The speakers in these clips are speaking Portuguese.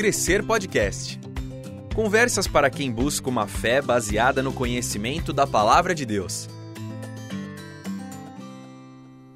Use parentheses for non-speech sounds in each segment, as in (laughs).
Crescer Podcast. Conversas para quem busca uma fé baseada no conhecimento da palavra de Deus.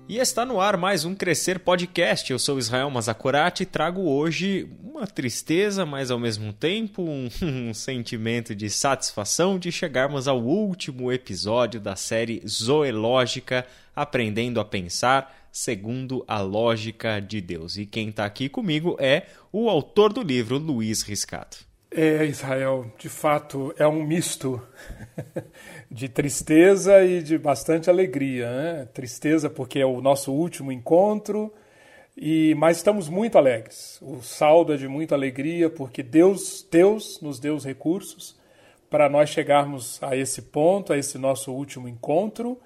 E está no ar mais um Crescer Podcast. Eu sou Israel Mazakorati e trago hoje uma tristeza, mas ao mesmo tempo um, (laughs) um, sentimento de satisfação de chegarmos ao último episódio da série Zoológica Aprendendo a Pensar segundo a lógica de Deus. E quem está aqui comigo é o autor do livro, Luiz Riscato. É, Israel, de fato é um misto (laughs) de tristeza e de bastante alegria. Né? Tristeza porque é o nosso último encontro, e mas estamos muito alegres. O saldo é de muita alegria porque Deus, Deus nos deu os recursos para nós chegarmos a esse ponto, a esse nosso último encontro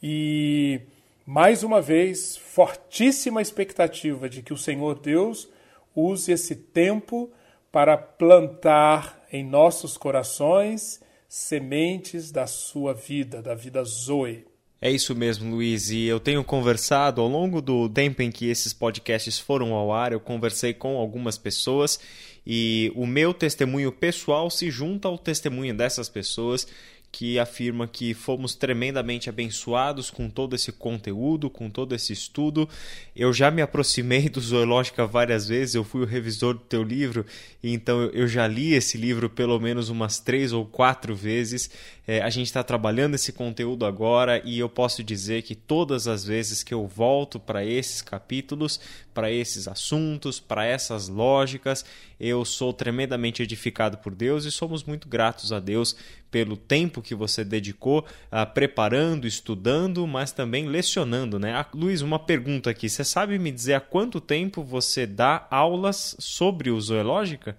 e mais uma vez, fortíssima expectativa de que o Senhor Deus use esse tempo para plantar em nossos corações sementes da sua vida, da vida Zoe. É isso mesmo, Luiz. E eu tenho conversado ao longo do tempo em que esses podcasts foram ao ar, eu conversei com algumas pessoas e o meu testemunho pessoal se junta ao testemunho dessas pessoas que afirma que fomos tremendamente abençoados com todo esse conteúdo, com todo esse estudo. Eu já me aproximei do Zoológica várias vezes, eu fui o revisor do teu livro, então eu já li esse livro pelo menos umas três ou quatro vezes. É, a gente está trabalhando esse conteúdo agora e eu posso dizer que todas as vezes que eu volto para esses capítulos, para esses assuntos, para essas lógicas, eu sou tremendamente edificado por Deus e somos muito gratos a Deus pelo tempo que você dedicou a preparando, estudando, mas também lecionando, né? Ah, Luiz, uma pergunta aqui. Você sabe me dizer há quanto tempo você dá aulas sobre o zoológica?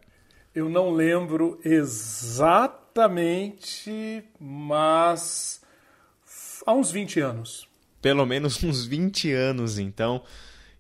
Eu não lembro exatamente, mas há uns 20 anos. Pelo menos (laughs) uns 20 anos, então.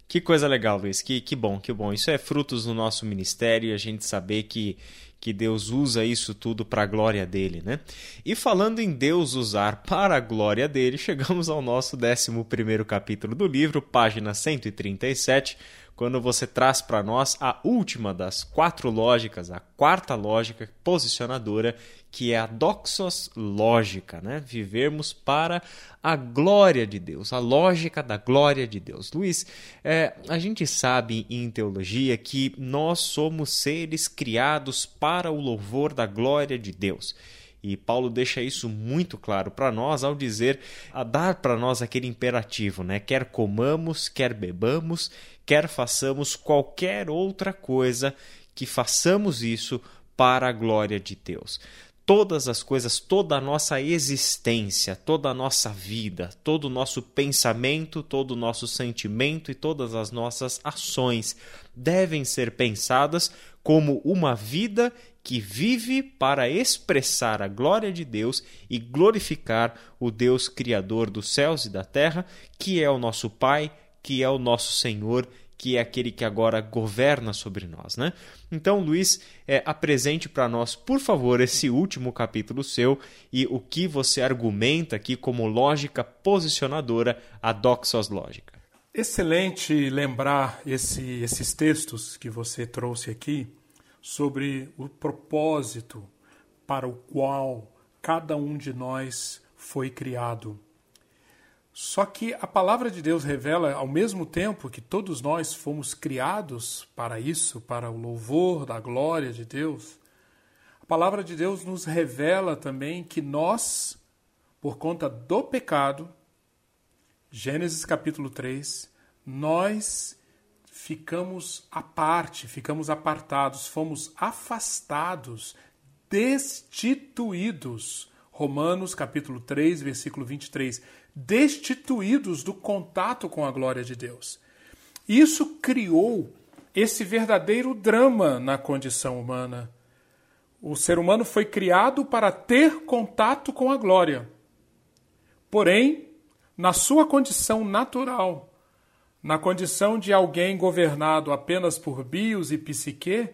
Que coisa legal, Luiz. Que, que bom, que bom. Isso é frutos do nosso ministério e a gente saber que que Deus usa isso tudo para a glória dele, né? E falando em Deus usar para a glória dele, (laughs) chegamos ao nosso 11 capítulo do livro, página 137, quando você traz para nós a última das quatro lógicas, a quarta lógica posicionadora, que é a doxos lógica, né? Vivermos para a glória de Deus, a lógica da glória de Deus. Luiz, é, a gente sabe em teologia que nós somos seres criados para o louvor da glória de Deus. E Paulo deixa isso muito claro para nós ao dizer, a dar para nós aquele imperativo, né? Quer comamos, quer bebamos, quer façamos qualquer outra coisa, que façamos isso para a glória de Deus. Todas as coisas, toda a nossa existência, toda a nossa vida, todo o nosso pensamento, todo o nosso sentimento e todas as nossas ações devem ser pensadas como uma vida que vive para expressar a glória de Deus e glorificar o Deus Criador dos céus e da terra, que é o nosso Pai, que é o nosso Senhor que é aquele que agora governa sobre nós, né? Então, Luiz, é, apresente para nós, por favor, esse último capítulo seu e o que você argumenta aqui como lógica posicionadora a doxos lógica. Excelente lembrar esse, esses textos que você trouxe aqui sobre o propósito para o qual cada um de nós foi criado. Só que a palavra de Deus revela, ao mesmo tempo que todos nós fomos criados para isso, para o louvor da glória de Deus, a palavra de Deus nos revela também que nós, por conta do pecado, Gênesis capítulo 3, nós ficamos à parte, ficamos apartados, fomos afastados, destituídos. Romanos capítulo 3, versículo 23 destituídos do contato com a glória de Deus. Isso criou esse verdadeiro drama na condição humana. O ser humano foi criado para ter contato com a glória. Porém, na sua condição natural, na condição de alguém governado apenas por bios e psique,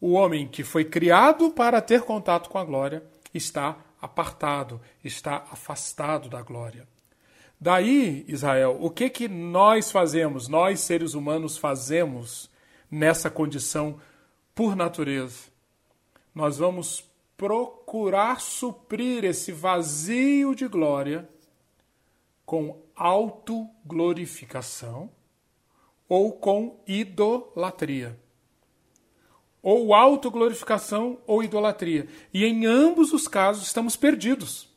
o homem que foi criado para ter contato com a glória está apartado, está afastado da glória. Daí, Israel, o que que nós fazemos, nós seres humanos fazemos nessa condição por natureza. Nós vamos procurar suprir esse vazio de glória com autoglorificação ou com idolatria. Ou autoglorificação ou idolatria. E em ambos os casos estamos perdidos.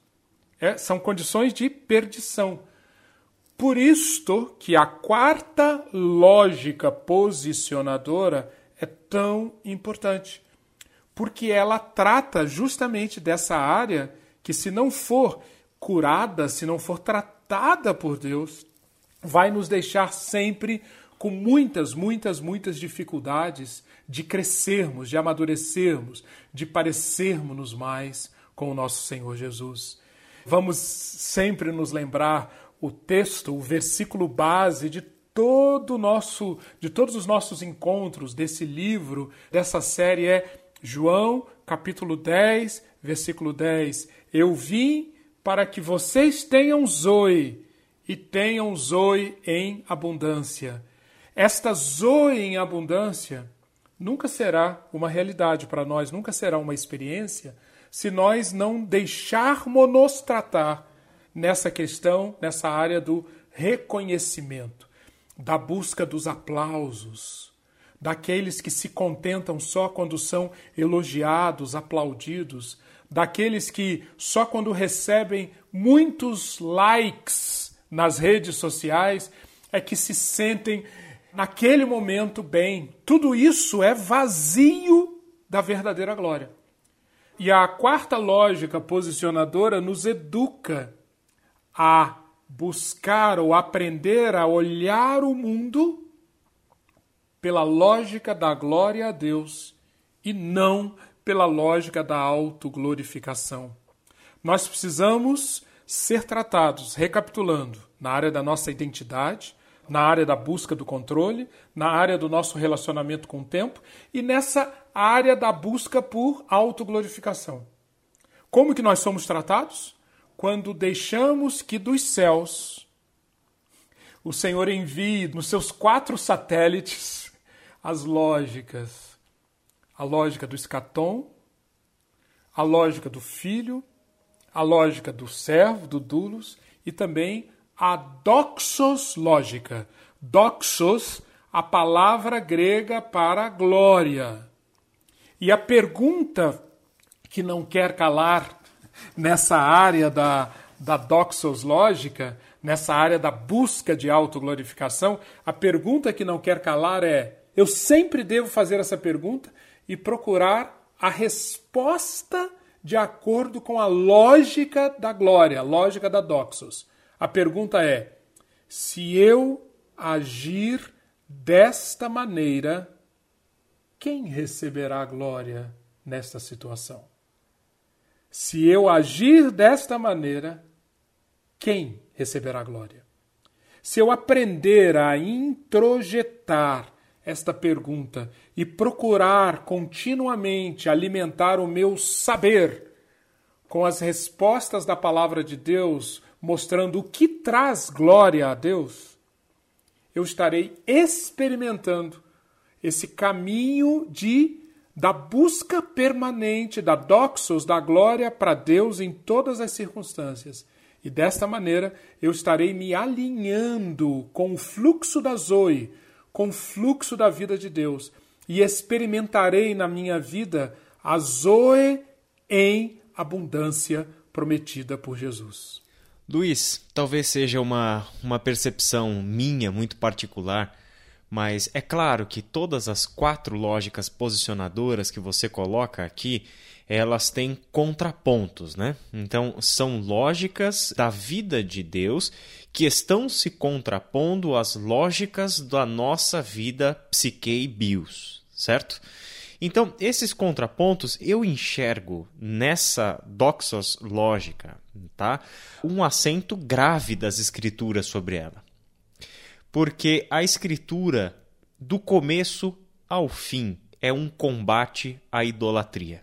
É, são condições de perdição. Por isto que a quarta lógica posicionadora é tão importante. Porque ela trata justamente dessa área que, se não for curada, se não for tratada por Deus, vai nos deixar sempre com muitas, muitas, muitas dificuldades de crescermos, de amadurecermos, de parecermos mais com o nosso Senhor Jesus. Vamos sempre nos lembrar o texto, o versículo base de todo nosso, de todos os nossos encontros desse livro, dessa série é João, capítulo 10, versículo 10. Eu vim para que vocês tenham zoe e tenham zoe em abundância. Esta zoe em abundância nunca será uma realidade para nós, nunca será uma experiência, se nós não deixarmos-nos tratar nessa questão, nessa área do reconhecimento, da busca dos aplausos, daqueles que se contentam só quando são elogiados, aplaudidos, daqueles que só quando recebem muitos likes nas redes sociais é que se sentem naquele momento bem. Tudo isso é vazio da verdadeira glória. E a quarta lógica posicionadora nos educa a buscar ou aprender a olhar o mundo pela lógica da glória a Deus e não pela lógica da autoglorificação. Nós precisamos ser tratados, recapitulando, na área da nossa identidade, na área da busca do controle, na área do nosso relacionamento com o tempo e nessa área da busca por autoglorificação. Como que nós somos tratados? Quando deixamos que dos céus o Senhor envie nos seus quatro satélites as lógicas, a lógica do escatom, a lógica do filho, a lógica do servo, do dulos e também a doxos lógica. Doxos, a palavra grega para glória. E a pergunta que não quer calar nessa área da, da doxos lógica, nessa área da busca de autoglorificação, a pergunta que não quer calar é: eu sempre devo fazer essa pergunta e procurar a resposta de acordo com a lógica da glória, lógica da doxos. A pergunta é: se eu agir desta maneira, quem receberá a glória nesta situação? Se eu agir desta maneira, quem receberá glória? Se eu aprender a introjetar esta pergunta e procurar continuamente alimentar o meu saber com as respostas da palavra de Deus, mostrando o que traz glória a Deus, eu estarei experimentando esse caminho de da busca permanente da doxos da glória para Deus em todas as circunstâncias. E desta maneira eu estarei me alinhando com o fluxo da Zoe, com o fluxo da vida de Deus, e experimentarei na minha vida a Zoe em abundância prometida por Jesus. Luiz, talvez seja uma, uma percepção minha muito particular, mas é claro que todas as quatro lógicas posicionadoras que você coloca aqui, elas têm contrapontos, né? Então, são lógicas da vida de Deus que estão se contrapondo às lógicas da nossa vida psique e bios, certo? Então, esses contrapontos eu enxergo nessa doxos lógica, tá? Um acento grave das escrituras sobre ela. Porque a escritura, do começo ao fim, é um combate à idolatria.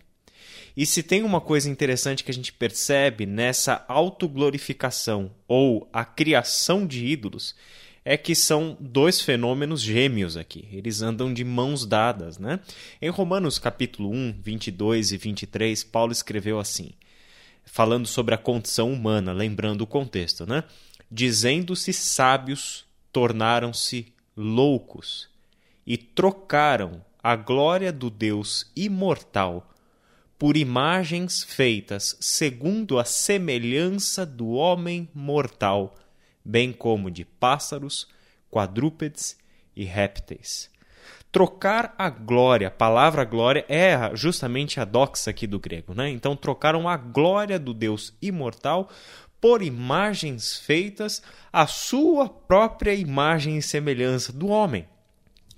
E se tem uma coisa interessante que a gente percebe nessa autoglorificação ou a criação de ídolos, é que são dois fenômenos gêmeos aqui. Eles andam de mãos dadas, né? Em Romanos capítulo 1, 22 e 23, Paulo escreveu assim, falando sobre a condição humana, lembrando o contexto, né? Dizendo-se sábios, tornaram-se loucos e trocaram a glória do Deus imortal por imagens feitas segundo a semelhança do homem mortal, bem como de pássaros, quadrúpedes e répteis. Trocar a glória, a palavra glória é justamente a doxa aqui do grego, né? Então trocaram a glória do Deus imortal por imagens feitas à sua própria imagem e semelhança do homem.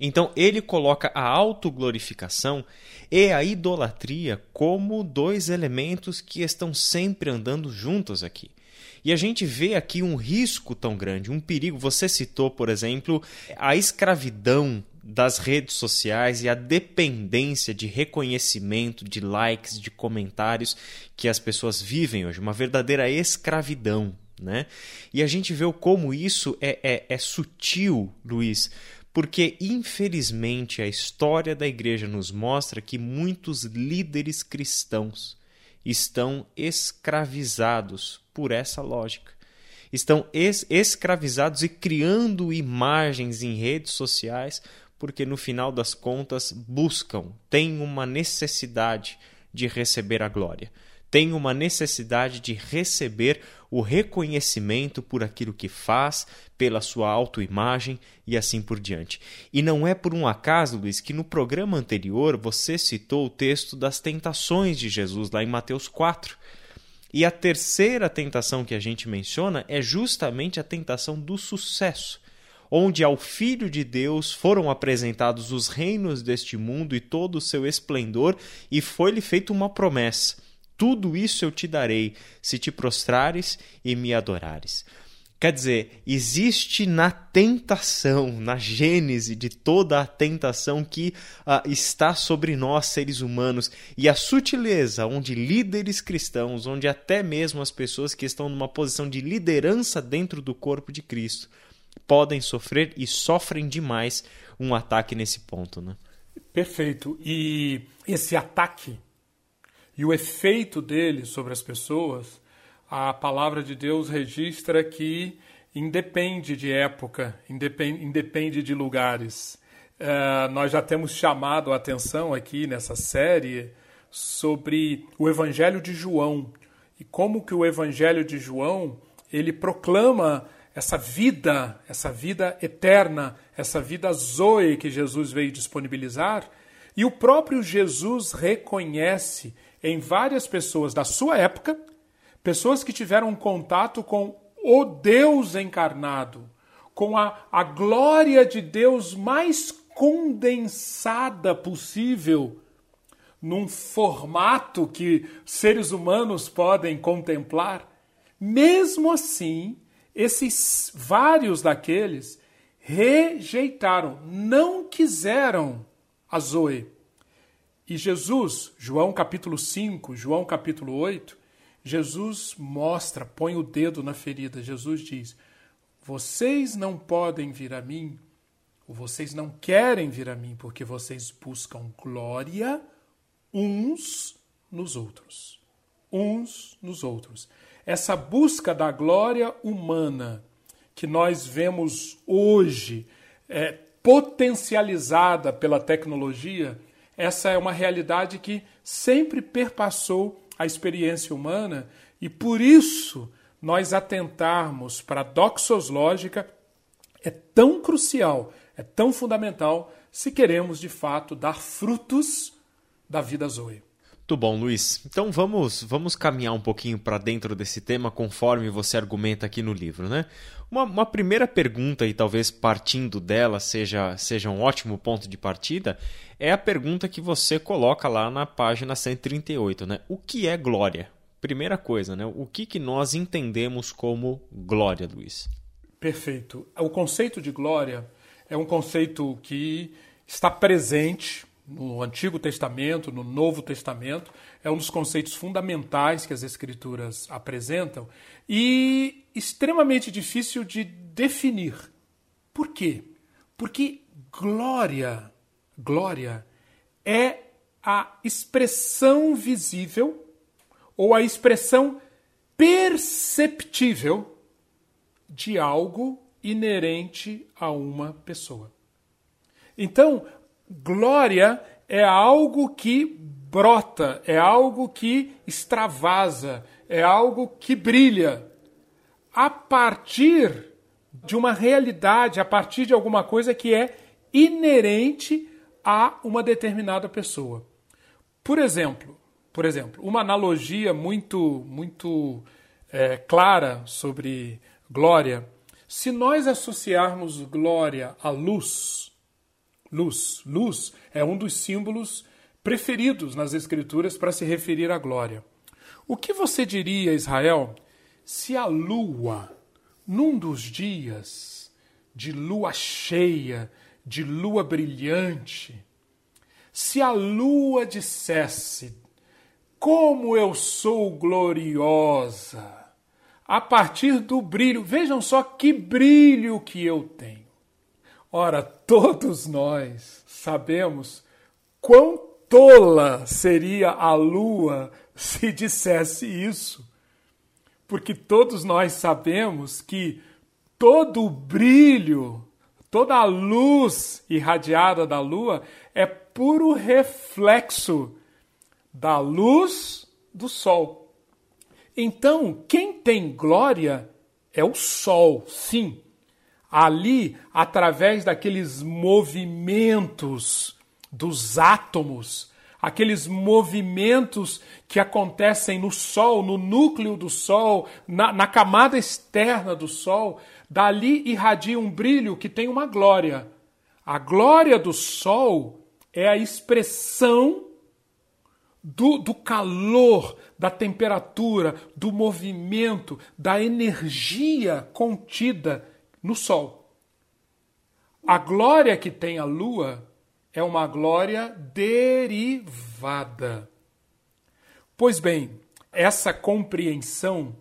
Então ele coloca a autoglorificação e a idolatria como dois elementos que estão sempre andando juntos aqui. E a gente vê aqui um risco tão grande, um perigo. Você citou, por exemplo, a escravidão das redes sociais e a dependência de reconhecimento, de likes, de comentários que as pessoas vivem hoje, uma verdadeira escravidão. Né? E a gente vê como isso é, é, é sutil, Luiz, porque infelizmente a história da igreja nos mostra que muitos líderes cristãos estão escravizados por essa lógica. Estão es escravizados e criando imagens em redes sociais porque no final das contas buscam, têm uma necessidade de receber a glória tem uma necessidade de receber o reconhecimento por aquilo que faz, pela sua autoimagem e assim por diante. E não é por um acaso, Luiz, que no programa anterior você citou o texto das tentações de Jesus lá em Mateus 4. E a terceira tentação que a gente menciona é justamente a tentação do sucesso onde ao Filho de Deus foram apresentados os reinos deste mundo e todo o seu esplendor, e foi-lhe feita uma promessa tudo isso eu te darei se te prostrares e me adorares. Quer dizer, existe na tentação, na gênese de toda a tentação que uh, está sobre nós, seres humanos, e a sutileza onde líderes cristãos, onde até mesmo as pessoas que estão numa posição de liderança dentro do corpo de Cristo, podem sofrer e sofrem demais um ataque nesse ponto. Né? Perfeito. E esse ataque e o efeito dele sobre as pessoas, a palavra de Deus registra que independe de época, independe, independe de lugares. Uh, nós já temos chamado a atenção aqui nessa série sobre o Evangelho de João e como que o Evangelho de João ele proclama essa vida, essa vida eterna, essa vida zoe que Jesus veio disponibilizar, e o próprio Jesus reconhece em várias pessoas da sua época, pessoas que tiveram contato com o Deus encarnado, com a, a glória de Deus mais condensada possível, num formato que seres humanos podem contemplar. Mesmo assim, esses vários daqueles rejeitaram, não quiseram a Zoe. E Jesus, João capítulo 5, João capítulo 8, Jesus mostra, põe o dedo na ferida. Jesus diz: Vocês não podem vir a mim, ou vocês não querem vir a mim, porque vocês buscam glória uns nos outros. Uns nos outros. Essa busca da glória humana que nós vemos hoje, é, potencializada pela tecnologia, essa é uma realidade que sempre perpassou a experiência humana e por isso nós atentarmos para a doxoslógica é tão crucial, é tão fundamental se queremos de fato dar frutos da vida Zoe. Muito bom, Luiz. Então vamos, vamos caminhar um pouquinho para dentro desse tema conforme você argumenta aqui no livro, né? Uma, uma, primeira pergunta, e talvez partindo dela seja, seja um ótimo ponto de partida, é a pergunta que você coloca lá na página 138, né? O que é glória? Primeira coisa, né? O que, que nós entendemos como glória, Luiz? Perfeito. O conceito de glória é um conceito que está presente no Antigo Testamento, no Novo Testamento, é um dos conceitos fundamentais que as Escrituras apresentam e extremamente difícil de definir. Por quê? Porque glória, glória é a expressão visível ou a expressão perceptível de algo inerente a uma pessoa. Então, glória é algo que brota, é algo que extravasa, é algo que brilha a partir de uma realidade, a partir de alguma coisa que é inerente a uma determinada pessoa. Por exemplo, por exemplo, uma analogia muito muito é, clara sobre glória. Se nós associarmos glória à luz, luz, luz é um dos símbolos preferidos nas escrituras para se referir à glória. O que você diria, Israel, se a lua, num dos dias de lua cheia, de lua brilhante, se a lua dissesse: Como eu sou gloriosa! A partir do brilho, vejam só que brilho que eu tenho. Ora, todos nós sabemos quão tola seria a lua (laughs) se dissesse isso. Porque todos nós sabemos que todo o brilho, toda a luz irradiada da lua é puro reflexo da luz do sol. Então, quem tem glória é o sol, sim. Ali, através daqueles movimentos dos átomos, aqueles movimentos que acontecem no Sol, no núcleo do Sol, na, na, camada externa do Sol, dali irradia um brilho que tem uma glória. A glória do Sol é a expressão do, do calor, da temperatura, do movimento, da energia contida no Sol. A glória que tem a Lua é uma glória derivada. Pois bem, essa compreensão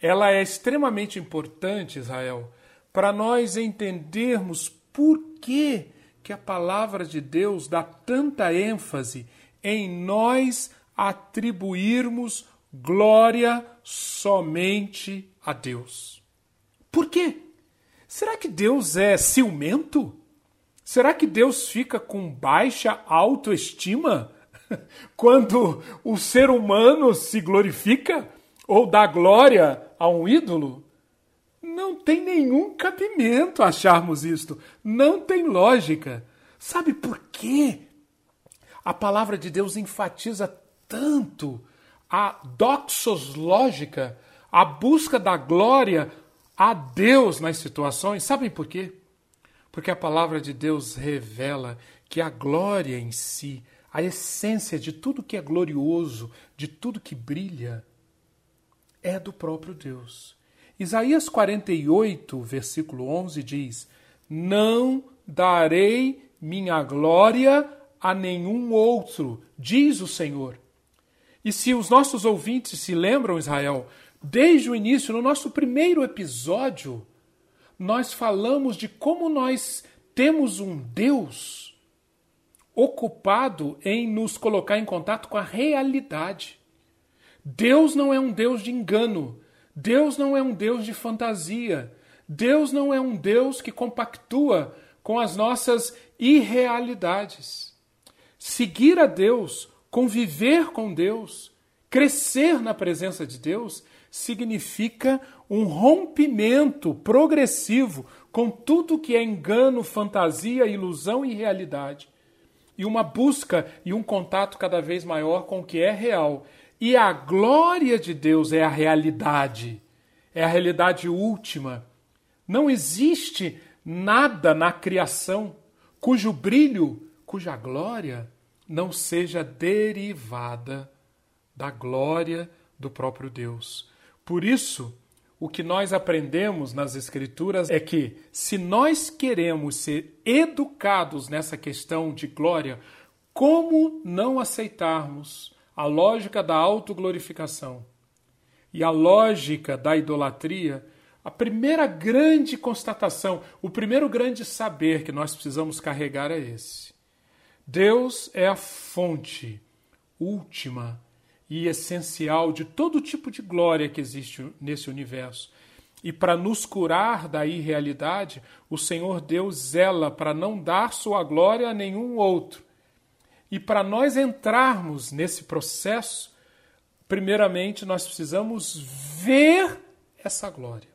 ela é extremamente importante, Israel, para nós entendermos por que, que a palavra de Deus dá tanta ênfase em nós atribuirmos glória somente a Deus. Por quê? Será que Deus é ciumento? Será que Deus fica com baixa autoestima (laughs) quando o ser humano se glorifica ou dá glória a um ídolo? Não tem nenhum cabimento acharmos isto. Não tem lógica. Sabe por quê? A palavra de Deus enfatiza tanto a doxos lógica, a busca da glória a Deus nas situações. Sabem por quê? Porque a palavra de Deus revela que a glória em si, a essência de tudo que é glorioso, de tudo que brilha, é do próprio Deus. Isaías 48, versículo 11 diz: Não darei minha glória a nenhum outro, diz o Senhor. E se os nossos ouvintes se lembram, Israel, desde o início, no nosso primeiro episódio, nós falamos de como nós temos um Deus ocupado em nos colocar em contato com a realidade. Deus não é um Deus de engano. Deus não é um Deus de fantasia. Deus não é um Deus que compactua com as nossas irrealidades. Seguir a Deus, conviver com Deus, crescer na presença de Deus, significa um rompimento progressivo com tudo que é engano, fantasia, ilusão e realidade. E uma busca e um contato cada vez maior com o que é real. E a glória de Deus é a realidade, é a realidade última. Não existe nada na criação cujo brilho, cuja glória não seja derivada da glória do próprio Deus. Por isso, o que nós aprendemos nas Escrituras é que, se nós queremos ser educados nessa questão de glória, como não aceitarmos a lógica da autoglorificação e a lógica da idolatria, A primeira grande constatação, o primeiro grande saber que nós precisamos carregar é esse. Deus é a fonte última e essencial de todo tipo de glória que existe nesse universo. E para nos curar da irrealidade, o Senhor Deus zela para não dar sua glória a nenhum outro. E para nós entrarmos nesse processo, primeiramente nós precisamos ver essa glória.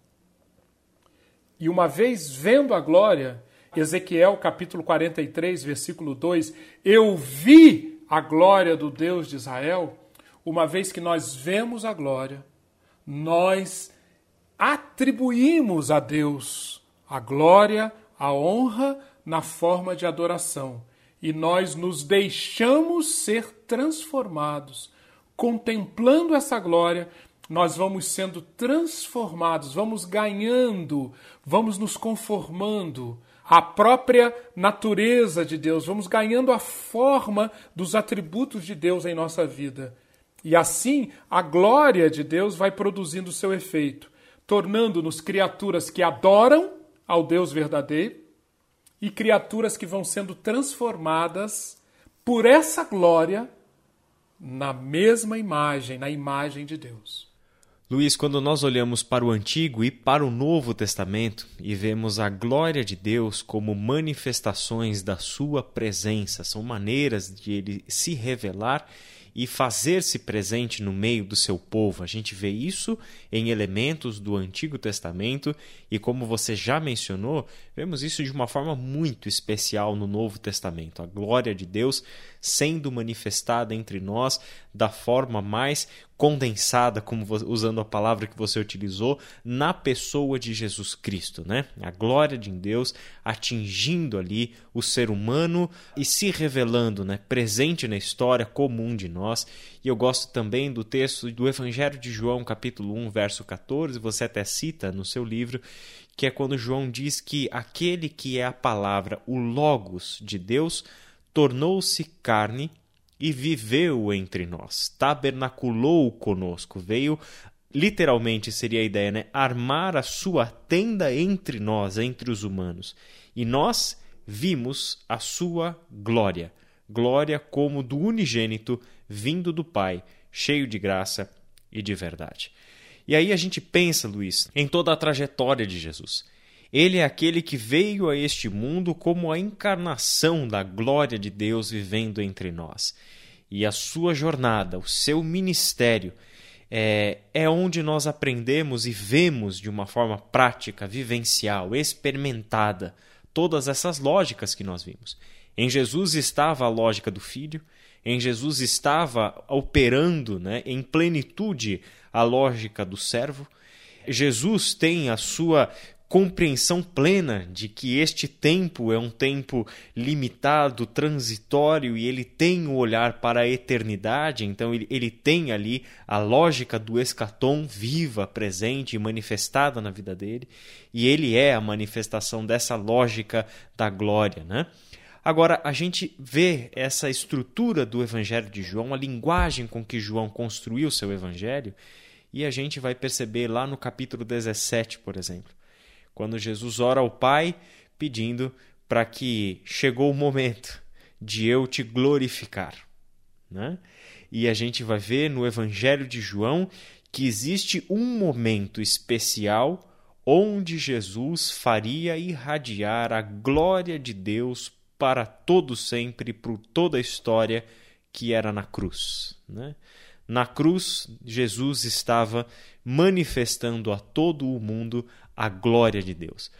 E uma vez vendo a glória, Ezequiel capítulo 43, versículo 2, eu vi a glória do Deus de Israel. Uma vez que nós vemos a glória, nós atribuímos a Deus a glória, a honra na forma de adoração. E nós nos deixamos ser transformados. Contemplando essa glória, nós vamos sendo transformados, vamos ganhando, vamos nos conformando à própria natureza de Deus, vamos ganhando a forma dos atributos de Deus em nossa vida. E assim, a glória de Deus vai produzindo seu efeito, tornando-nos criaturas que adoram ao Deus verdadeiro e criaturas que vão sendo transformadas por essa glória na mesma imagem, na imagem de Deus. Luiz, quando nós olhamos para o Antigo e para o Novo Testamento e vemos a glória de Deus como manifestações da sua presença, são maneiras de ele se revelar e fazer-se presente no meio do seu povo. A gente vê isso em elementos do Antigo Testamento e, como você já mencionou, vemos isso de uma forma muito especial no Novo Testamento. A glória de Deus sendo manifestada entre nós da forma mais condensada, como usando a palavra que você utilizou, na pessoa de Jesus Cristo, né? A glória de Deus atingindo ali o ser humano e se revelando, né, presente na história comum de nós. E eu gosto também do texto do Evangelho de João, capítulo 1, verso 14, você até cita no seu livro, que é quando João diz que aquele que é a palavra, o logos de Deus, tornou-se carne e viveu entre nós, tabernaculou conosco, veio literalmente seria a ideia, né? Armar a sua tenda entre nós, entre os humanos. E nós vimos a sua glória, glória como do unigênito vindo do Pai, cheio de graça e de verdade. E aí a gente pensa, Luiz, em toda a trajetória de Jesus. Ele é aquele que veio a este mundo como a encarnação da glória de Deus vivendo entre nós. E a sua jornada, o seu ministério, é, é onde nós aprendemos e vemos de uma forma prática, vivencial, experimentada, todas essas lógicas que nós vimos. Em Jesus estava a lógica do Filho, em Jesus estava operando né, em plenitude a lógica do servo. Jesus tem a sua compreensão plena de que este tempo é um tempo limitado, transitório e ele tem o olhar para a eternidade, então ele, ele tem ali a lógica do escatom viva, presente e manifestada na vida dele, e ele é a manifestação dessa lógica da glória, né? Agora, a gente vê essa estrutura do Evangelho de João, a linguagem com que João construiu seu Evangelho, e a gente vai perceber lá no capítulo 17, por exemplo quando Jesus ora ao Pai pedindo para que chegou o momento de eu te glorificar. Né? E a gente vai ver no Evangelho de João que existe um momento especial onde Jesus faria irradiar a glória de Deus para todo sempre, por toda a história, que era na cruz. Né? Na cruz, Jesus estava manifestando a todo o mundo a glória de Deus.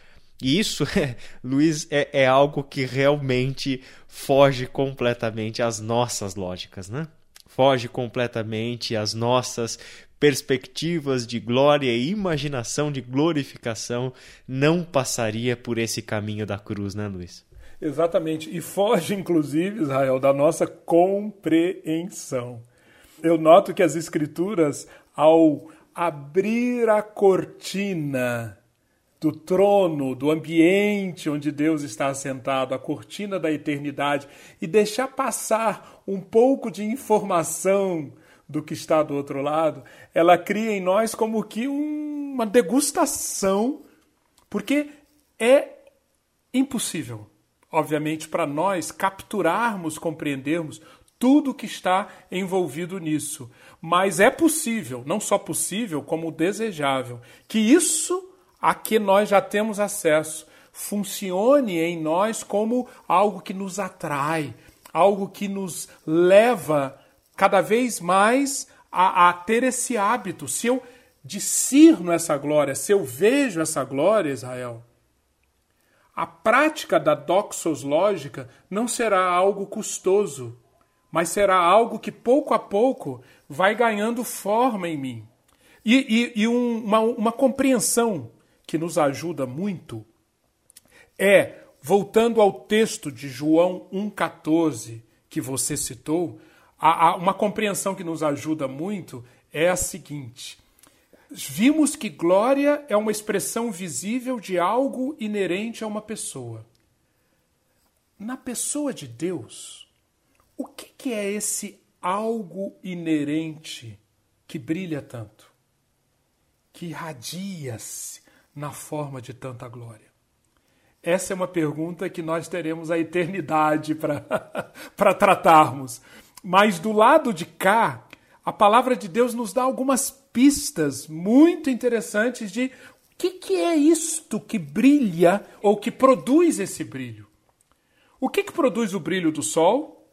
E isso, (laughs) Luiz, é, é algo que realmente foge completamente às nossas lógicas, né? Foge completamente às nossas perspectivas de glória e imaginação de glorificação não passaria por esse caminho da cruz, né, Luiz? Exatamente. E foge, (laughs) inclusive, Israel, da nossa compreensão. Eu noto que as Escrituras, ao abrir a cortina do trono, do ambiente onde Deus está assentado, a cortina da eternidade, e deixar passar um pouco de informação do que está do outro lado, ela cria em nós como que um, uma degustação, porque é impossível, obviamente, para nós capturarmos, compreendermos tudo que está envolvido nisso. Mas é possível, não só possível, como desejável, que isso a que nós já temos acesso funcione em nós como algo que nos atrai, algo que nos leva cada vez mais a, a ter esse hábito. Se eu discerno essa glória, se eu vejo essa glória, Israel, a prática da doxoslógica não será algo custoso, mas será algo que pouco a pouco vai ganhando forma em mim. E, e, e um, uma, uma compreensão que nos ajuda muito é, voltando ao texto de João 1,14 que você citou, a, a, uma compreensão que nos ajuda muito é a seguinte: vimos que glória é uma expressão visível de algo inerente a uma pessoa. Na pessoa de Deus, o que, que é esse algo inerente que brilha tanto, que irradia-se na forma de tanta glória? Essa é uma pergunta que nós teremos a eternidade para (laughs) tratarmos. Mas do lado de cá, a palavra de Deus nos dá algumas pistas muito interessantes de o que, que é isto que brilha ou que produz esse brilho. O que, que produz o brilho do sol?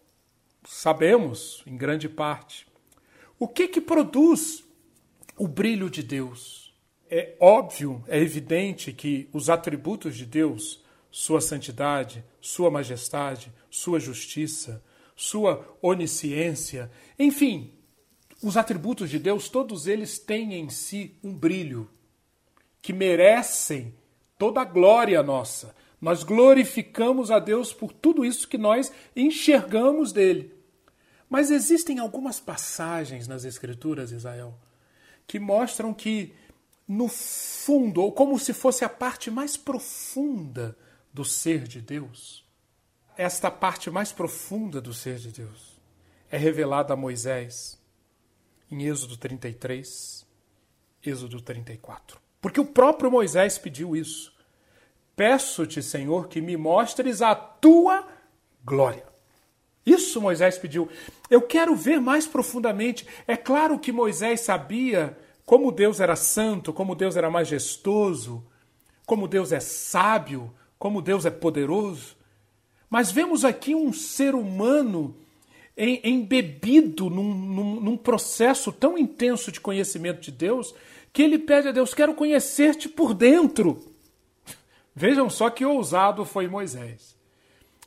Sabemos, em grande parte. O que, que produz o brilho de Deus? é óbvio, é evidente que os atributos de Deus, sua santidade, sua majestade, sua justiça, sua onisciência, enfim, os atributos de Deus, todos eles têm em si um brilho que merecem toda a glória nossa. Nós glorificamos a Deus por tudo isso que nós enxergamos dele. Mas existem algumas passagens nas Escrituras, Israel, que mostram que no fundo, ou como se fosse a parte mais profunda do ser de Deus. Esta parte mais profunda do ser de Deus é revelada a Moisés em Êxodo 33, Êxodo 34. Porque o próprio Moisés pediu isso. Peço-te, Senhor, que me mostres a tua glória. Isso Moisés pediu. Eu quero ver mais profundamente. É claro que Moisés sabia como Deus era santo, como Deus era majestoso, como Deus é sábio, como Deus é poderoso. Mas vemos aqui um ser humano embebido num, num, num, processo tão intenso de conhecimento de Deus que ele pede a Deus: Quero conhecer-te por dentro. (laughs) Vejam só que ousado foi Moisés.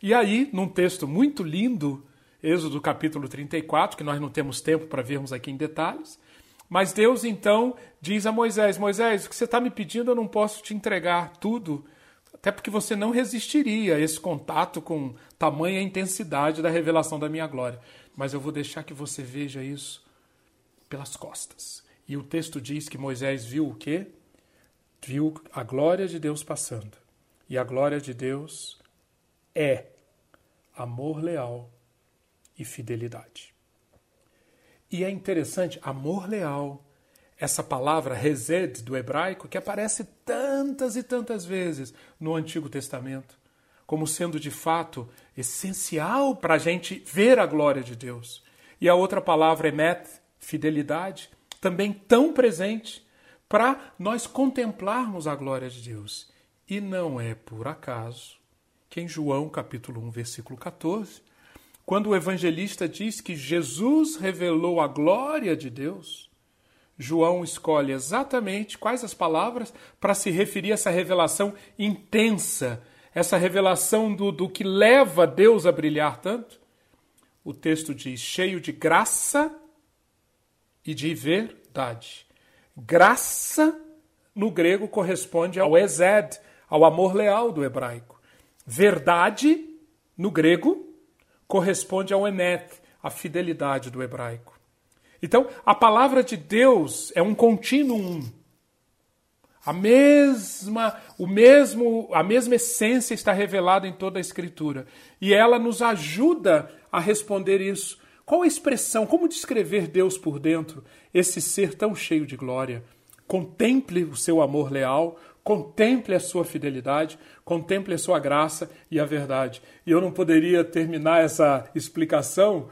E aí, num texto muito lindo, Êxodo capítulo 34, que nós não temos tempo para vermos aqui em detalhes, mas Deus então diz a Moisés: Moisés, o que você está me pedindo eu não posso te entregar tudo, até porque você não resistiria a esse contato com tamanha intensidade da revelação da minha glória. Mas eu vou deixar que você veja isso pelas costas. E o texto diz que Moisés viu o quê? Viu a glória de Deus passando. E a glória de Deus é amor leal e fidelidade. E é interessante, amor leal, essa palavra resed do hebraico, que aparece tantas e tantas vezes no Antigo Testamento, como sendo de fato essencial para a gente ver a glória de Deus. E a outra palavra, emet, fidelidade, também tão presente para nós contemplarmos a glória de Deus. E não é por acaso que em João capítulo 1, versículo 14, quando o evangelista diz que Jesus revelou a glória de Deus, João escolhe exatamente quais as palavras para se referir a essa revelação intensa, essa revelação do, do que leva Deus a brilhar tanto. O texto diz: cheio de graça e de verdade. Graça, no grego, corresponde ao exed, ao amor leal do hebraico. Verdade, no grego, corresponde ao emet, a fidelidade do hebraico. Então, a palavra de Deus é um contínuo. A mesma, o mesmo, a mesma essência está revelada em toda a escritura, e ela nos ajuda a responder isso Qual a expressão, como descrever Deus por dentro, esse ser tão cheio de glória? Contemple o seu amor leal, contemple a sua fidelidade, contemple a sua graça e a verdade. E eu não poderia terminar essa explicação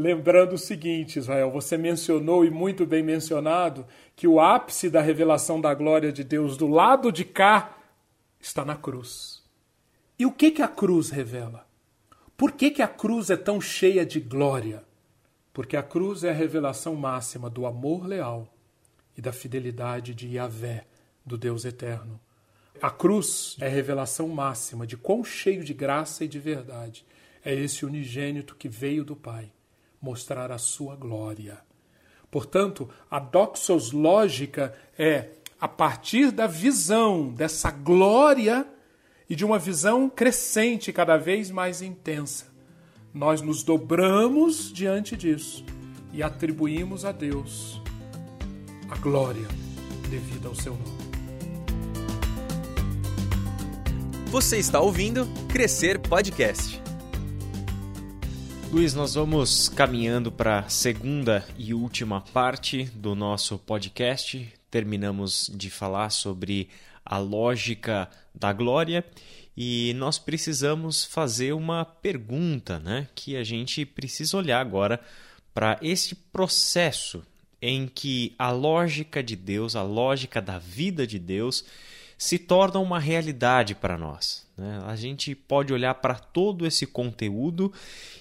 lembrando o seguinte, Israel: você mencionou e muito bem mencionado que o ápice da revelação da glória de Deus do lado de cá está na cruz. E o que, que a cruz revela? Por que, que a cruz é tão cheia de glória? Porque a cruz é a revelação máxima do amor leal e da fidelidade de Yahvé do Deus eterno. A cruz é a revelação máxima de quão cheio de graça e de verdade é esse unigênito que veio do Pai mostrar a sua glória. Portanto, a doxos lógica é a partir da visão dessa glória e de uma visão crescente, cada vez mais intensa. Nós nos dobramos diante disso e atribuímos a Deus a glória devida ao seu nome. Você está ouvindo Crescer Podcast. Luiz, nós vamos caminhando para a segunda e última parte do nosso podcast. Terminamos de falar sobre a lógica da glória e nós precisamos fazer uma pergunta, né? Que a gente precisa olhar agora para esse processo em que a lógica de Deus, a lógica da vida de Deus, se torna uma realidade para nós. Né? A gente pode olhar para todo esse conteúdo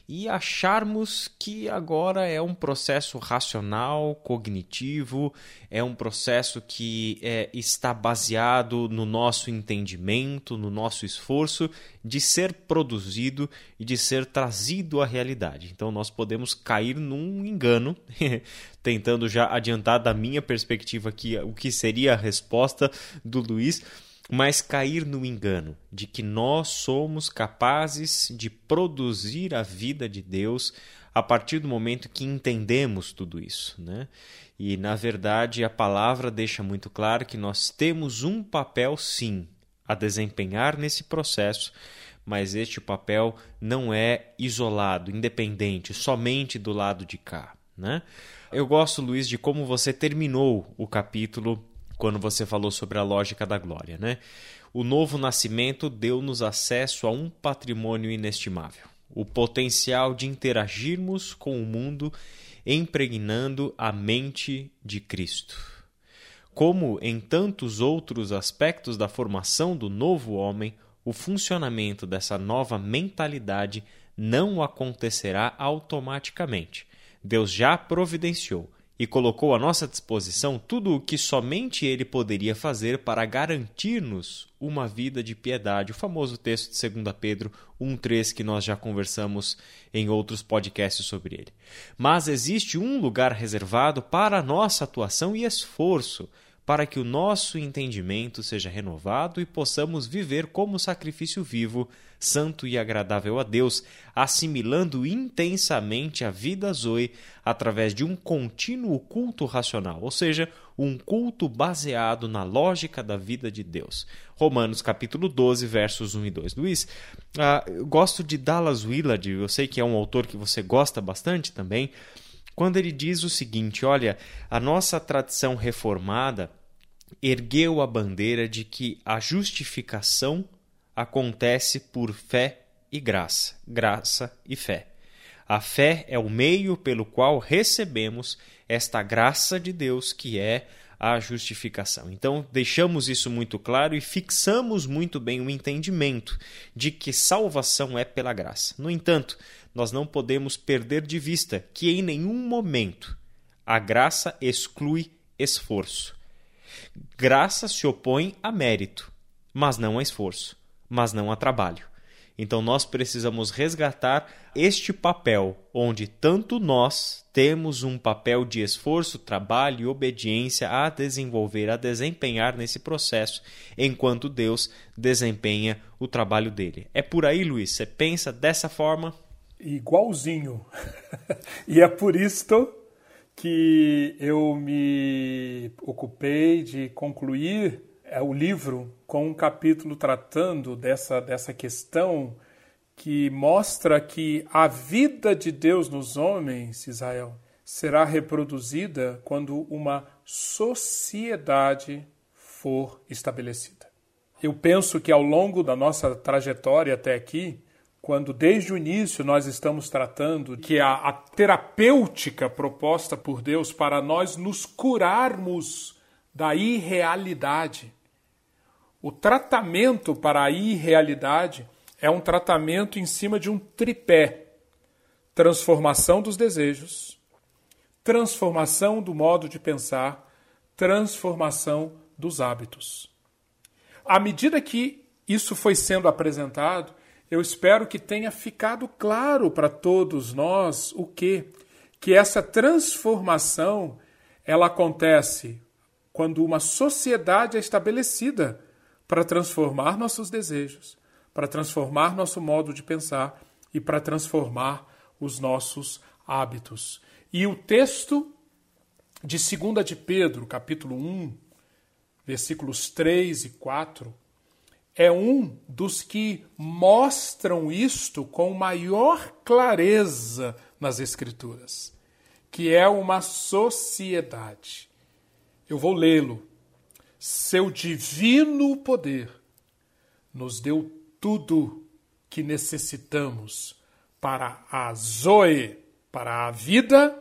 e acharmos que agora é um processo racional, cognitivo, é um processo que é, está baseado no nosso entendimento, no nosso esforço de ser produzido e de ser trazido à realidade. Então nós podemos cair num engano, (laughs) tentando já adiantar da minha perspectiva aqui o que seria a resposta do Luiz mas cair no engano de que nós somos capazes de produzir a vida de Deus a partir do momento que entendemos tudo isso, né? E na verdade a palavra deixa muito claro que nós temos um papel sim a desempenhar nesse processo, mas este papel não é isolado, independente, somente do lado de cá, né? Eu gosto, Luiz, de como você terminou o capítulo quando você falou sobre a lógica da glória, né? O novo nascimento deu-nos acesso a um patrimônio inestimável, o potencial de interagirmos com o mundo impregnando a mente de Cristo. Como em tantos outros aspectos da formação do novo homem, o funcionamento dessa nova mentalidade não acontecerá automaticamente. Deus já providenciou e colocou à nossa disposição tudo o que somente ele poderia fazer para garantir-nos uma vida de piedade. O famoso texto de 2 Pedro 1,3 que nós já conversamos em outros podcasts sobre ele. Mas existe um lugar reservado para a nossa atuação e esforço para que o nosso entendimento seja renovado e possamos viver como sacrifício vivo, santo e agradável a Deus, assimilando intensamente a vida Zoe através de um contínuo culto racional, ou seja, um culto baseado na lógica da vida de Deus. Romanos capítulo 12, versos 1 e 2. Luiz, uh, eu gosto de Dallas Willard, eu sei que é um autor que você gosta bastante também, quando ele diz o seguinte: olha, a nossa tradição reformada ergueu a bandeira de que a justificação acontece por fé e graça, graça e fé. A fé é o meio pelo qual recebemos esta graça de Deus que é a justificação. Então, deixamos isso muito claro e fixamos muito bem o entendimento de que salvação é pela graça. No entanto, nós não podemos perder de vista que em nenhum momento a graça exclui esforço. Graça se opõe a mérito, mas não a esforço, mas não a trabalho. Então nós precisamos resgatar este papel, onde tanto nós temos um papel de esforço, trabalho e obediência a desenvolver, a desempenhar nesse processo, enquanto Deus desempenha o trabalho dele. É por aí, Luiz? Você pensa dessa forma? Igualzinho. (laughs) e é por isto que eu me ocupei de concluir é, o livro com um capítulo tratando dessa, dessa questão que mostra que a vida de Deus nos homens, Israel, será reproduzida quando uma sociedade for estabelecida. Eu penso que ao longo da nossa trajetória até aqui, quando desde o início nós estamos tratando que a, a terapêutica proposta por Deus para nós nos curarmos da irrealidade. O tratamento para a irrealidade é um tratamento em cima de um tripé: transformação dos desejos, transformação do modo de pensar, transformação dos hábitos. À medida que isso foi sendo apresentado, eu espero que tenha ficado claro para todos nós o que que essa transformação ela acontece quando uma sociedade é estabelecida para transformar nossos desejos, para transformar nosso modo de pensar e para transformar os nossos hábitos. E o texto de 2 de Pedro, capítulo 1, versículos 3 e 4, é um dos que mostram isto com maior clareza nas Escrituras, que é uma sociedade. Eu vou lê-lo. Seu divino poder nos deu tudo que necessitamos para a Zoe, para a vida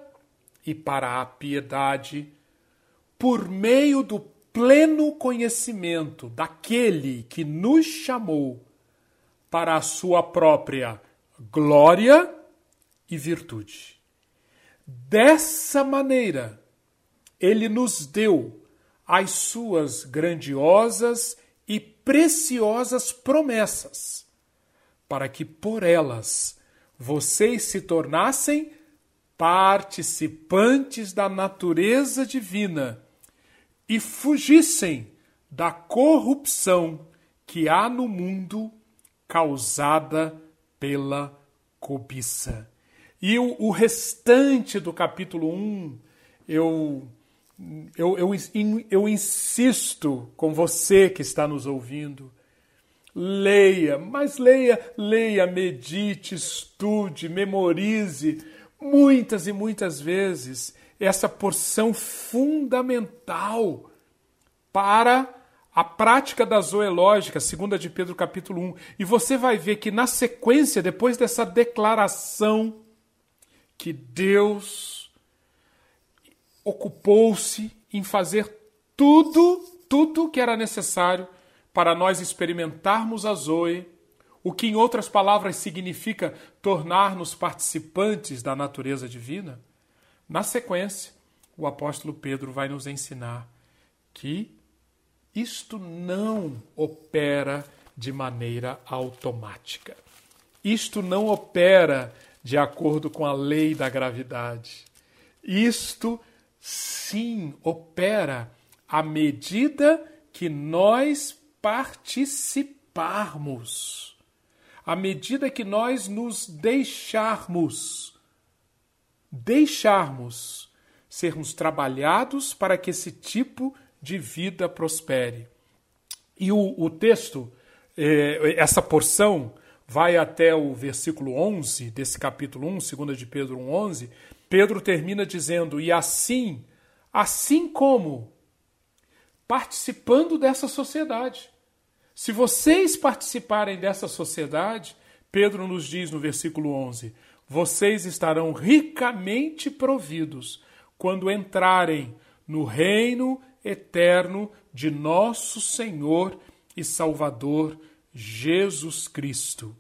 e para a piedade, por meio do pleno conhecimento daquele que nos chamou para a sua própria glória e virtude. Dessa maneira, ele nos deu as suas grandiosas e preciosas promessas, para que por elas vocês se tornassem participantes da natureza divina e fugissem da corrupção que há no mundo causada pela cobiça. E o, o restante do capítulo 1, eu, eu, eu, eu insisto com você que está nos ouvindo, leia, mas leia, leia, medite, estude, memorize muitas e muitas vezes essa porção fundamental para a prática da zoológica, segunda de Pedro capítulo 1. E você vai ver que na sequência, depois dessa declaração que Deus ocupou-se em fazer tudo, tudo que era necessário para nós experimentarmos a Zoe, o que em outras palavras significa tornar-nos participantes da natureza divina. Na sequência, o apóstolo Pedro vai nos ensinar que isto não opera de maneira automática. Isto não opera de acordo com a lei da gravidade. Isto sim opera à medida que nós participarmos, à medida que nós nos deixarmos deixarmos sermos trabalhados para que esse tipo de vida prospere. E o, o texto, eh, essa porção, vai até o versículo 11 desse capítulo 1, 2 de Pedro 1, 11. Pedro termina dizendo: E assim, assim como participando dessa sociedade. Se vocês participarem dessa sociedade, Pedro nos diz no versículo 11: vocês estarão ricamente providos quando entrarem no reino eterno de nosso Senhor e Salvador Jesus Cristo.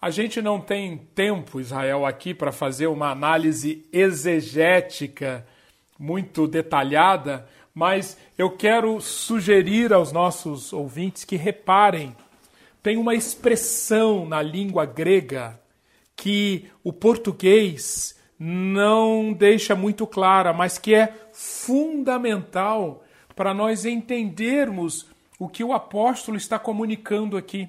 A gente não tem tempo, Israel, aqui para fazer uma análise exegética muito detalhada, mas eu quero sugerir aos nossos ouvintes que reparem. Tem uma expressão na língua grega que o português não deixa muito clara, mas que é fundamental para nós entendermos o que o apóstolo está comunicando aqui.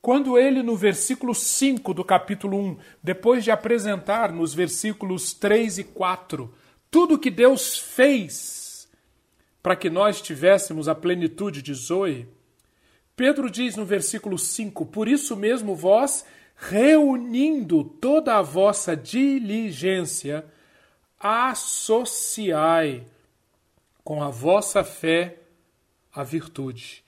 Quando ele, no versículo 5 do capítulo 1, depois de apresentar nos versículos 3 e 4 tudo que Deus fez para que nós tivéssemos a plenitude de Zoe, Pedro diz no versículo 5: Por isso mesmo vós reunindo toda a vossa diligência, associai com a vossa fé a virtude.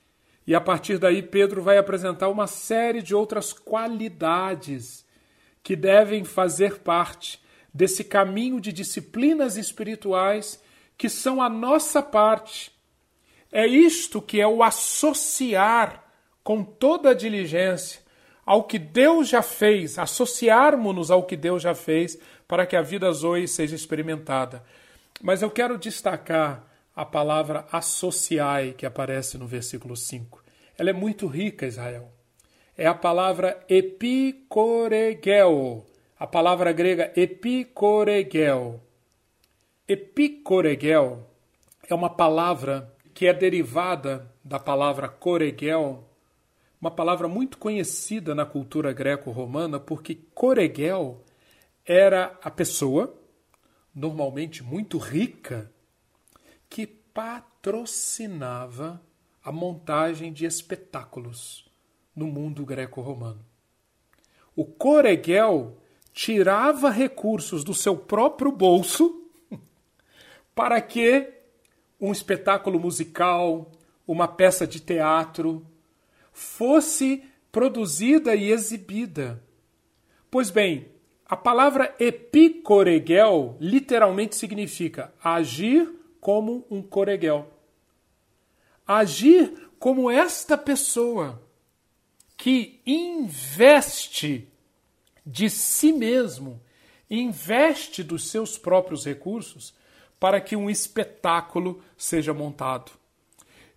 E a partir daí, Pedro vai apresentar uma série de outras qualidades que devem fazer parte desse caminho de disciplinas espirituais que são a nossa parte. É isto que é o associar com toda a diligência ao que Deus já fez, associarmos-nos ao que Deus já fez para que a vida Zoe seja experimentada. Mas eu quero destacar a palavra associai que aparece no versículo 5. Ela é muito rica, Israel. É a palavra epicoregel, a palavra grega epicoregel. Epicoregel é uma palavra que é derivada da palavra coregel, uma palavra muito conhecida na cultura greco-romana, porque coregel era a pessoa, normalmente muito rica, que patrocinava a montagem de espetáculos no mundo greco-romano. O coregel tirava recursos do seu próprio bolso (laughs) para que um espetáculo musical, uma peça de teatro, fosse produzida e exibida. Pois bem, a palavra epicoregel literalmente significa agir como um coreguel. Agir como esta pessoa que investe de si mesmo, investe dos seus próprios recursos para que um espetáculo seja montado.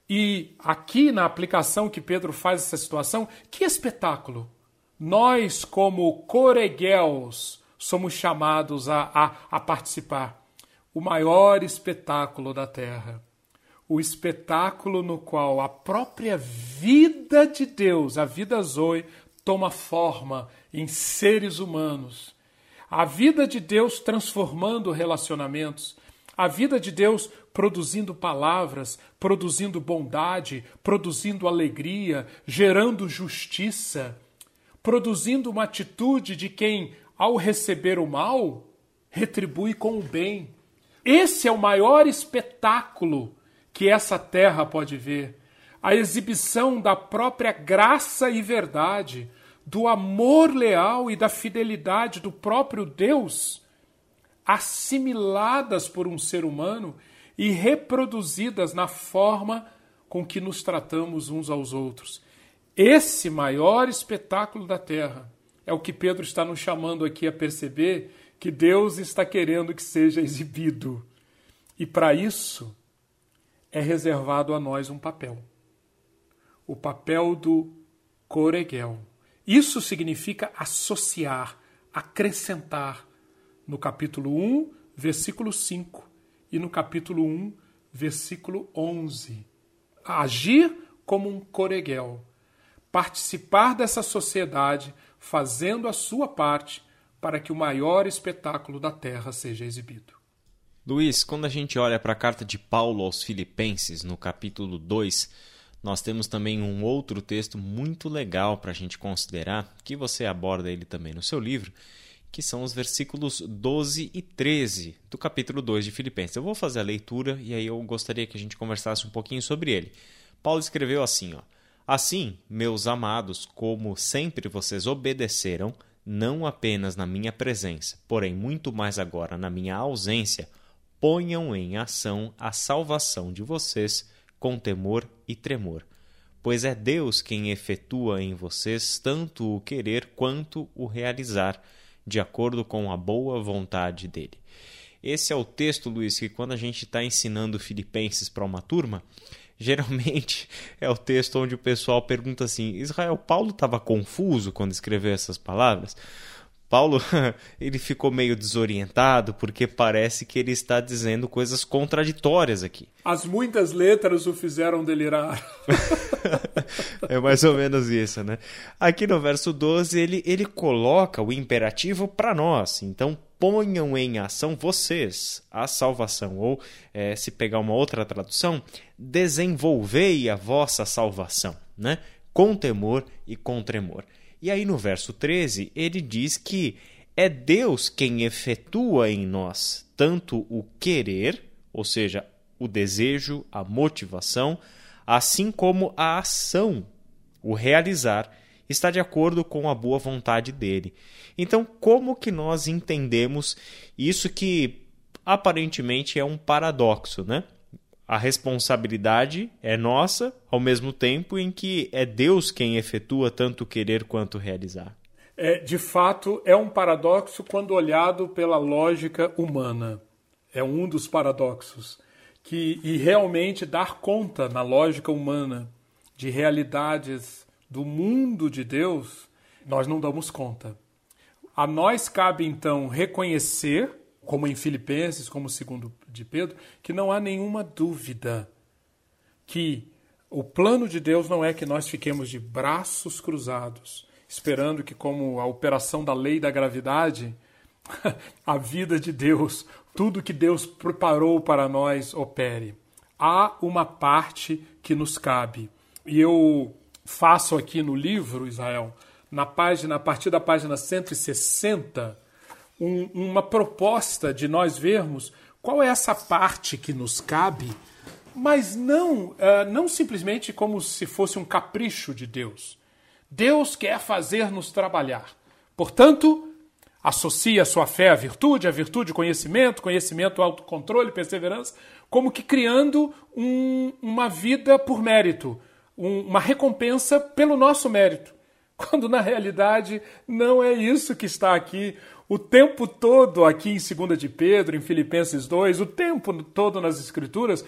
E aqui na aplicação que Pedro faz essa situação, que espetáculo! Nós, como coreguels, somos chamados a, a, a participar o maior espetáculo da Terra. O espetáculo no qual a própria vida de Deus, a vida Zoe, toma forma em seres humanos. A vida de Deus transformando relacionamentos. A vida de Deus produzindo palavras, produzindo bondade, produzindo alegria, gerando justiça, produzindo uma atitude de quem, ao receber o mal, retribui com o bem. Esse é o maior espetáculo que essa terra pode ver. A exibição da própria graça e verdade, do amor leal e da fidelidade do próprio Deus, assimiladas por um ser humano e reproduzidas na forma com que nos tratamos uns aos outros. Esse maior espetáculo da terra é o que Pedro está nos chamando aqui a perceber que Deus está querendo que seja exibido. E para isso é reservado a nós um papel. O papel do coreguel. Isso significa associar, acrescentar. No capítulo 1, versículo 5 e no capítulo 1, versículo 11. Agir como um coreguel. Participar dessa sociedade fazendo a sua parte para que o maior espetáculo da terra seja exibido. Luiz, quando a gente olha para a carta de Paulo aos Filipenses, no capítulo 2, nós temos também um outro texto muito legal para a gente considerar, que você aborda ele também no seu livro, que são os versículos 12 e 13 do capítulo 2 de Filipenses. Eu vou fazer a leitura e aí eu gostaria que a gente conversasse um pouquinho sobre ele. Paulo escreveu assim, ó: Assim, meus amados, como sempre vocês obedeceram, não apenas na minha presença, porém muito mais agora na minha ausência, ponham em ação a salvação de vocês com temor e tremor. Pois é Deus quem efetua em vocês tanto o querer quanto o realizar, de acordo com a boa vontade dele. Esse é o texto, Luiz, que quando a gente está ensinando Filipenses para uma turma, (laughs) geralmente é o texto onde o pessoal pergunta assim: Israel, Paulo estava confuso quando escreveu essas palavras? Paulo (laughs) ele ficou meio desorientado porque parece que ele está dizendo coisas contraditórias aqui. As muitas letras o fizeram delirar. (laughs) é mais ou menos isso, né? Aqui no verso 12 ele, ele coloca o imperativo para nós. Então ponham em ação vocês a salvação. Ou, é, se pegar uma outra tradução, desenvolvei a vossa salvação, né? com temor e com tremor. E aí no verso 13, ele diz que é Deus quem efetua em nós tanto o querer, ou seja, o desejo, a motivação, assim como a ação, o realizar, está de acordo com a boa vontade dele. Então, como que nós entendemos isso que aparentemente é um paradoxo, né? A responsabilidade é nossa, ao mesmo tempo em que é Deus quem efetua tanto querer quanto realizar. É, de fato, é um paradoxo quando olhado pela lógica humana. É um dos paradoxos. Que, e realmente dar conta, na lógica humana, de realidades do mundo de Deus, nós não damos conta. A nós cabe então reconhecer, como em Filipenses, como segundo de Pedro, que não há nenhuma dúvida que o plano de Deus não é que nós fiquemos de braços cruzados, esperando que, como a operação da lei da gravidade, (laughs) a vida de Deus, tudo que Deus preparou para nós opere. Há uma parte que nos cabe. E eu faço aqui no livro, Israel, na página, a partir da página 160, um, uma proposta de nós vermos qual é essa parte que nos cabe, mas não, uh, não simplesmente como se fosse um capricho de Deus. Deus quer fazer-nos trabalhar. Portanto, associa a sua fé à virtude, a virtude conhecimento, conhecimento autocontrole, perseverança, como que criando um, uma vida por mérito, um, uma recompensa pelo nosso mérito. (laughs) Quando na realidade não é isso que está aqui o tempo todo aqui em 2 de Pedro, em Filipenses 2, o tempo todo nas Escrituras,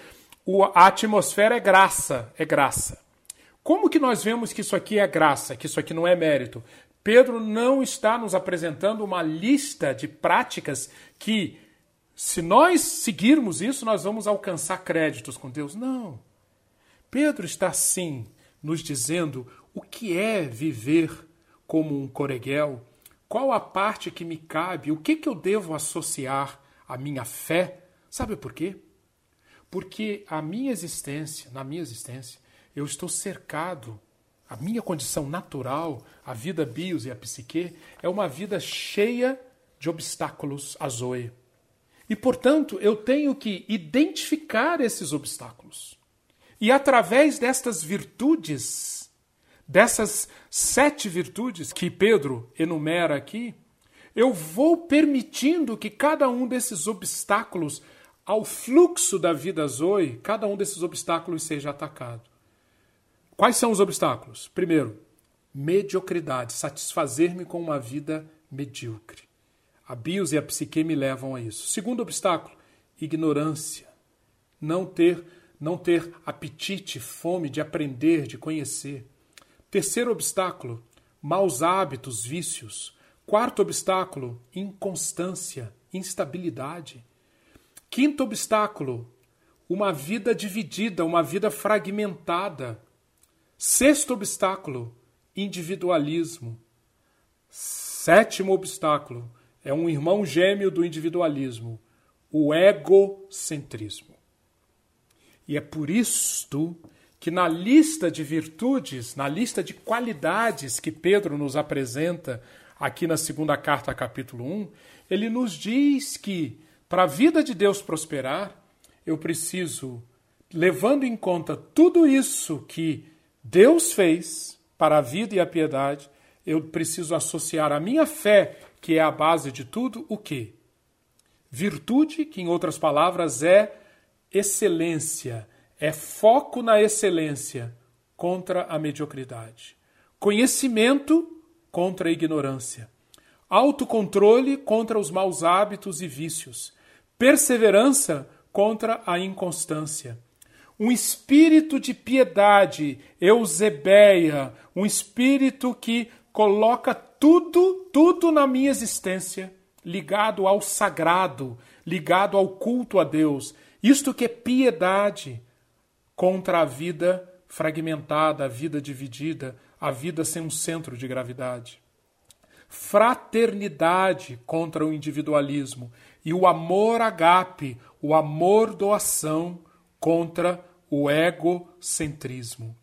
a atmosfera é graça, é graça. Como que nós vemos que isso aqui é graça, que isso aqui não é mérito? Pedro não está nos apresentando uma lista de práticas que, se nós seguirmos isso, nós vamos alcançar créditos com Deus. Não. Pedro está sim nos dizendo o que é viver como um coreguel, qual a parte que me cabe, o que, que eu devo associar à minha fé. Sabe por quê? Porque a minha existência, na minha existência, eu estou cercado, a minha condição natural, a vida bios e a psique, é uma vida cheia de obstáculos a zoe. E, portanto, eu tenho que identificar esses obstáculos. E através destas virtudes, dessas sete virtudes que Pedro enumera aqui, eu vou permitindo que cada um desses obstáculos ao fluxo da vida Zoe, cada um desses obstáculos seja atacado. Quais são os obstáculos? Primeiro, mediocridade, satisfazer-me com uma vida medíocre. A bios e a psique me levam a isso. Segundo obstáculo, ignorância. Não ter não ter apetite, fome de aprender, de conhecer. Terceiro obstáculo, maus hábitos, vícios. Quarto obstáculo, inconstância, instabilidade. Quinto obstáculo, uma vida dividida, uma vida fragmentada. Sexto obstáculo, individualismo. Sétimo obstáculo é um irmão gêmeo do individualismo, o egocentrismo. E é por isto que na lista de virtudes, na lista de qualidades que Pedro nos apresenta aqui na segunda carta, capítulo 1, ele nos diz que para a vida de Deus prosperar, eu preciso, levando em conta tudo isso que Deus fez para a vida e a piedade, eu preciso associar a minha fé, que é a base de tudo, o quê? Virtude, que em outras palavras é excelência, é foco na excelência contra a mediocridade. Conhecimento contra a ignorância. Autocontrole contra os maus hábitos e vícios. Perseverança contra a inconstância. Um espírito de piedade, eusebeia, um espírito que coloca tudo, tudo na minha existência ligado ao sagrado, ligado ao culto a Deus, isto que é piedade contra a vida fragmentada, a vida dividida, a vida sem um centro de gravidade. Fraternidade contra o individualismo e o amor agape, o amor doação contra o egocentrismo.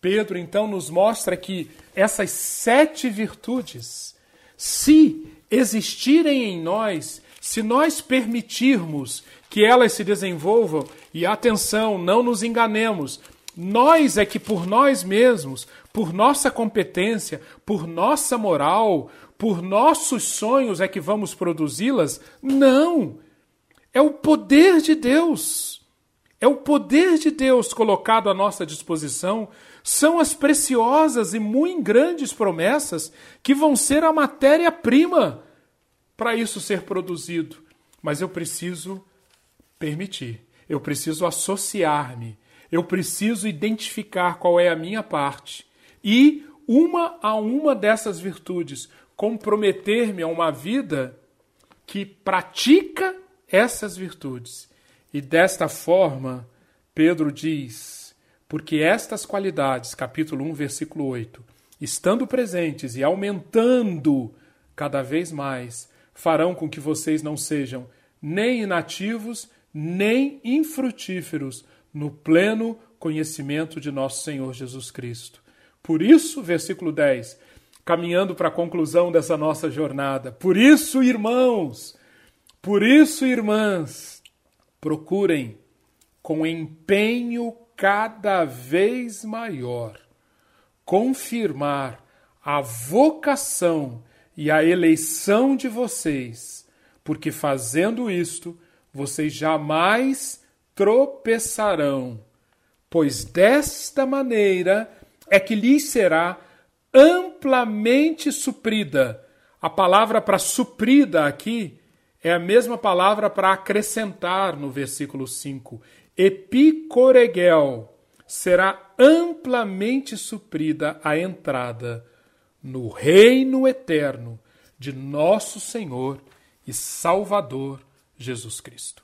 Pedro então nos mostra que essas sete virtudes, se existirem em nós, se nós permitirmos que elas se desenvolvam, e atenção, não nos enganemos, nós é que por nós mesmos, por nossa competência, por nossa moral, por nossos sonhos é que vamos produzi-las? Não! É o poder de Deus. É o poder de Deus colocado à nossa disposição. São as preciosas e muito grandes promessas que vão ser a matéria-prima para isso ser produzido. Mas eu preciso permitir, eu preciso associar-me, eu preciso identificar qual é a minha parte e, uma a uma dessas virtudes, comprometer-me a uma vida que pratica essas virtudes. E desta forma, Pedro diz: porque estas qualidades, capítulo 1, versículo 8, estando presentes e aumentando cada vez mais, farão com que vocês não sejam nem inativos, nem infrutíferos no pleno conhecimento de nosso Senhor Jesus Cristo. Por isso, versículo 10, caminhando para a conclusão dessa nossa jornada, por isso, irmãos, por isso, irmãs, procurem com empenho cada vez maior confirmar a vocação e a eleição de vocês, porque fazendo isto, vocês jamais tropeçarão, pois desta maneira é que lhes será amplamente suprida. A palavra para suprida aqui é a mesma palavra para acrescentar no versículo 5. Epicoregel será amplamente suprida a entrada no reino eterno de nosso Senhor e Salvador Jesus Cristo.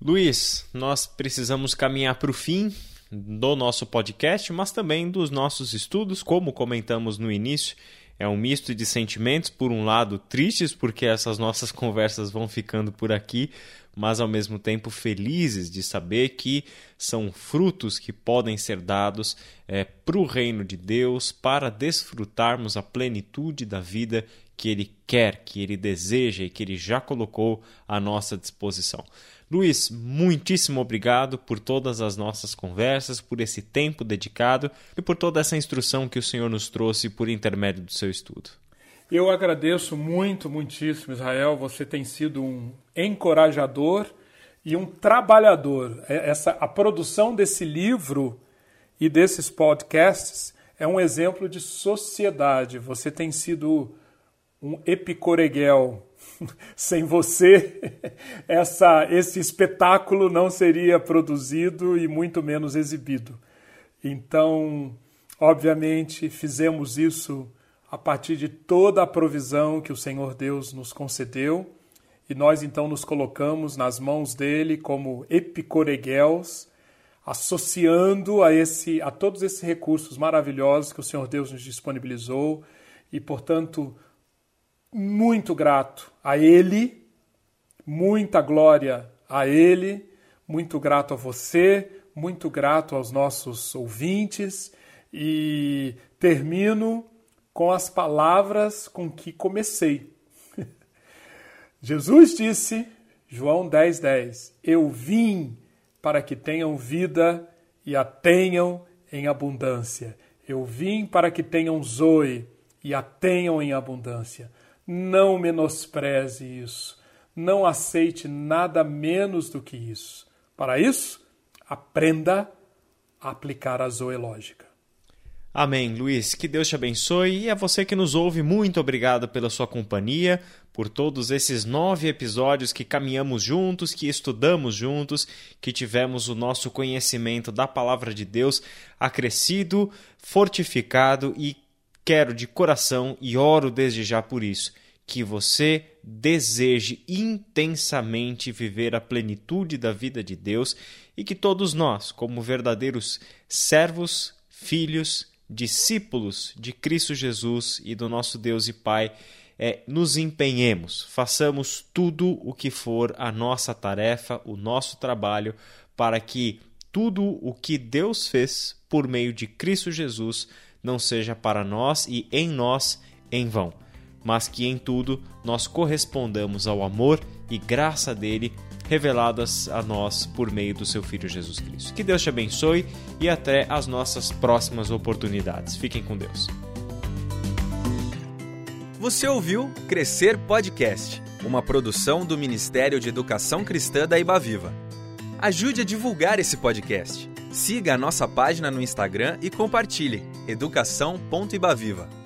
Luiz, nós precisamos caminhar para o fim do nosso podcast, mas também dos nossos estudos, como comentamos no início. É um misto de sentimentos, por um lado tristes, porque essas nossas (laughs) conversas vão ficando por aqui, mas ao mesmo tempo felizes de saber que são frutos que podem ser dados é, para o reino de Deus, para desfrutarmos a plenitude da vida que Ele quer, que Ele deseja e que Ele já colocou à nossa disposição. Luiz, muitíssimo obrigado por todas as nossas conversas, por esse tempo dedicado e por toda essa instrução que o Senhor nos trouxe por intermédio do seu estudo. Eu agradeço muito, muitíssimo, Israel. Você tem sido um encorajador e um trabalhador. É, essa, a produção desse livro e desses podcasts é um exemplo de sociedade. Você tem sido um epicoreguel. (laughs) Sem você, (laughs) essa, esse espetáculo não seria produzido e muito menos exibido. Então, obviamente, fizemos isso a partir de toda a provisão que o Senhor Deus nos concedeu, e nós então nos colocamos nas mãos dele como epicoreguels, associando a esse a todos esses recursos maravilhosos que o Senhor Deus nos disponibilizou e, portanto, muito grato a ele, muita glória a ele, muito grato a você, muito grato aos nossos ouvintes e termino com as palavras com que comecei. (laughs) Jesus disse, João 10,10: 10, Eu vim para que tenham vida e a tenham em abundância. Eu vim para que tenham zoe e a tenham em abundância. Não menospreze isso. Não aceite nada menos do que isso. Para isso, aprenda a aplicar a zoe lógica. Amém, Luiz. Que Deus te abençoe e a você que nos ouve, muito obrigado pela sua companhia, por todos esses nove episódios que caminhamos juntos, que estudamos juntos, que tivemos o nosso conhecimento da palavra de Deus acrescido, fortificado e quero de coração e oro desde já por isso, que você deseje intensamente viver a plenitude da vida de Deus e que todos nós, como verdadeiros servos, filhos, discípulos de Cristo Jesus e do nosso Deus e Pai, é, nos empenhemos, façamos tudo o que for a nossa tarefa, o nosso trabalho, para que tudo o que Deus fez por meio de Cristo Jesus não seja para nós e em nós em vão, mas que em tudo nós correspondamos ao amor e graça dele reveladas a nós por meio do seu Filho Jesus Cristo. Que Deus te abençoe e até as nossas próximas oportunidades. Fiquem com Deus. Você ouviu Crescer Podcast, uma produção do Ministério de Educação Cristã da Ibaviva. Ajude a divulgar esse podcast. Siga a nossa página no Instagram e compartilhe educação.ibaviva.